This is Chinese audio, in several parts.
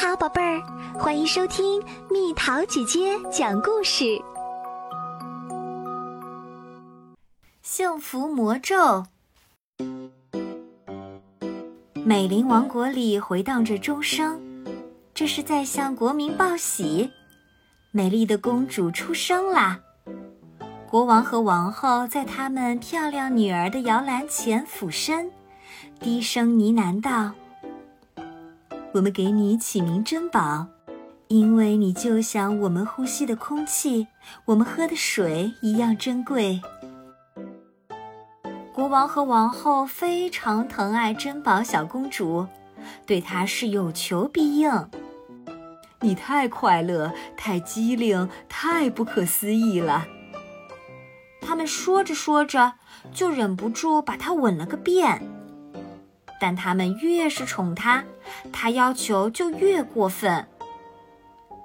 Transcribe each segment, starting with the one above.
好，宝贝儿，欢迎收听蜜桃姐姐讲故事。幸福魔咒。美林王国里回荡着钟声，这是在向国民报喜：美丽的公主出生啦！国王和王后在他们漂亮女儿的摇篮前俯身，低声呢喃道。我们给你起名珍宝，因为你就像我们呼吸的空气，我们喝的水一样珍贵。国王和王后非常疼爱珍宝小公主，对她是有求必应。你太快乐，太机灵，太不可思议了。他们说着说着，就忍不住把她吻了个遍。但他们越是宠她，她要求就越过分。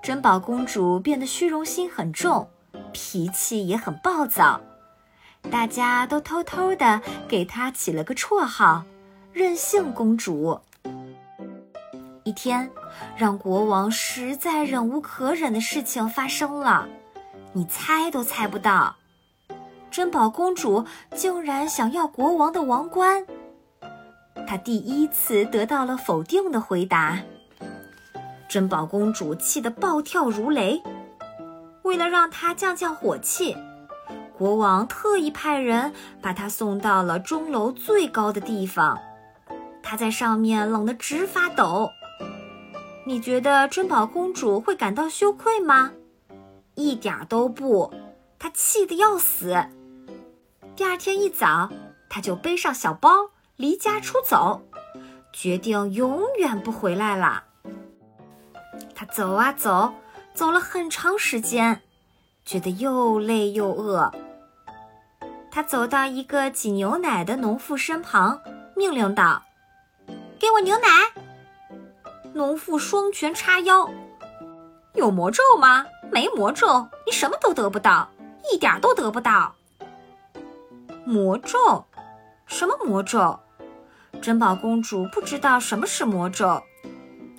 珍宝公主变得虚荣心很重，脾气也很暴躁，大家都偷偷的给她起了个绰号——任性公主。一天，让国王实在忍无可忍的事情发生了，你猜都猜不到，珍宝公主竟然想要国王的王冠。她第一次得到了否定的回答，珍宝公主气得暴跳如雷。为了让她降降火气，国王特意派人把她送到了钟楼最高的地方。她在上面冷得直发抖。你觉得珍宝公主会感到羞愧吗？一点都不，她气得要死。第二天一早，她就背上小包。离家出走，决定永远不回来了。他走啊走，走了很长时间，觉得又累又饿。他走到一个挤牛奶的农妇身旁，命令道：“给我牛奶。”农妇双拳叉腰：“有魔咒吗？没魔咒，你什么都得不到，一点都得不到。”魔咒。什么魔咒？珍宝公主不知道什么是魔咒，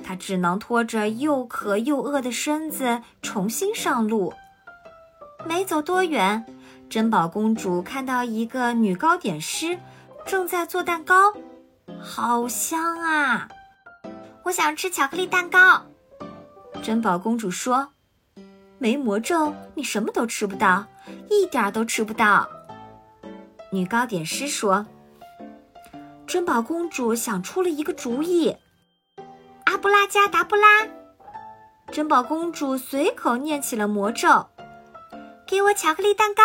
她只能拖着又渴又饿的身子重新上路。没走多远，珍宝公主看到一个女糕点师正在做蛋糕，好香啊！我想吃巧克力蛋糕。珍宝公主说：“没魔咒，你什么都吃不到，一点都吃不到。”女糕点师说。珍宝公主想出了一个主意，阿布拉加达布拉。珍宝公主随口念起了魔咒：“给我巧克力蛋糕。”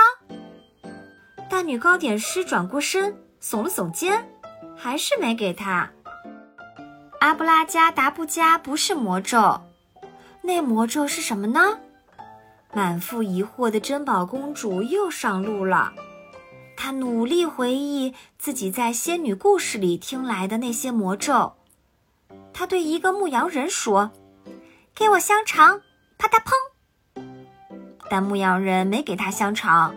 大女糕点师转过身，耸了耸肩，还是没给她。阿布拉加达布加不是魔咒，那魔咒是什么呢？满腹疑惑的珍宝公主又上路了。他努力回忆自己在仙女故事里听来的那些魔咒。他对一个牧羊人说：“给我香肠！”啪嗒砰。但牧羊人没给他香肠。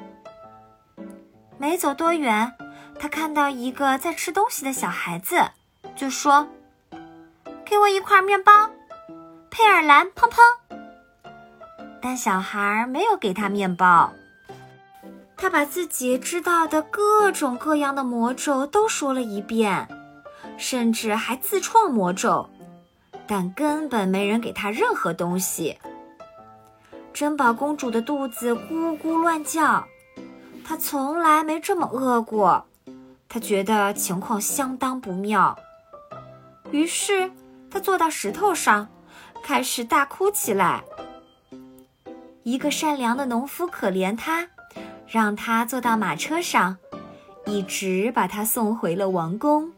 没走多远，他看到一个在吃东西的小孩子，就说：“给我一块面包！”佩尔兰砰砰。但小孩没有给他面包。他把自己知道的各种各样的魔咒都说了一遍，甚至还自创魔咒，但根本没人给他任何东西。珍宝公主的肚子咕咕乱叫，她从来没这么饿过，她觉得情况相当不妙。于是，她坐到石头上，开始大哭起来。一个善良的农夫可怜她。让他坐到马车上，一直把他送回了王宫。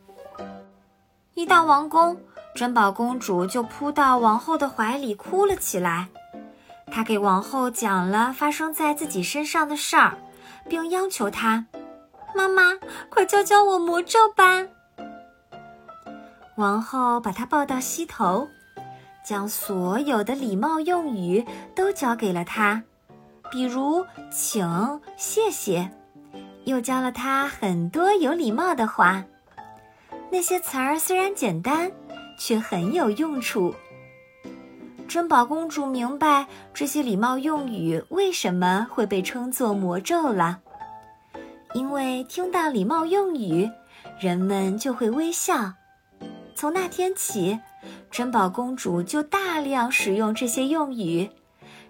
一到王宫，珍宝公主就扑到王后的怀里哭了起来。她给王后讲了发生在自己身上的事儿，并央求她：“妈妈，快教教我魔咒吧。”王后把她抱到膝头，将所有的礼貌用语都教给了她。比如，请、谢谢，又教了他很多有礼貌的话。那些词儿虽然简单，却很有用处。珍宝公主明白这些礼貌用语为什么会被称作魔咒了，因为听到礼貌用语，人们就会微笑。从那天起，珍宝公主就大量使用这些用语，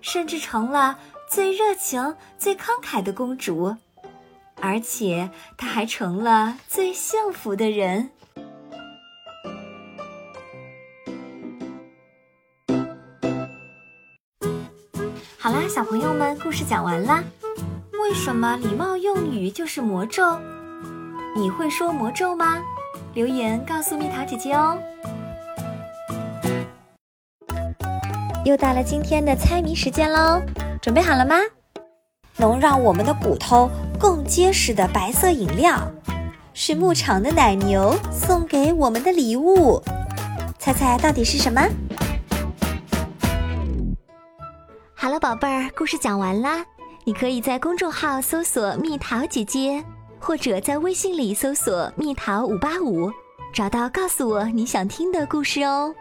甚至成了最热情、最慷慨的公主，而且她还成了最幸福的人。好啦，小朋友们，故事讲完啦。为什么礼貌用语就是魔咒？你会说魔咒吗？留言告诉蜜桃姐姐哦。又到了今天的猜谜时间喽，准备好了吗？能让我们的骨头更结实的白色饮料，是牧场的奶牛送给我们的礼物。猜猜到底是什么？好了，宝贝儿，故事讲完啦。你可以在公众号搜索“蜜桃姐姐”，或者在微信里搜索“蜜桃五八五”，找到告诉我你想听的故事哦。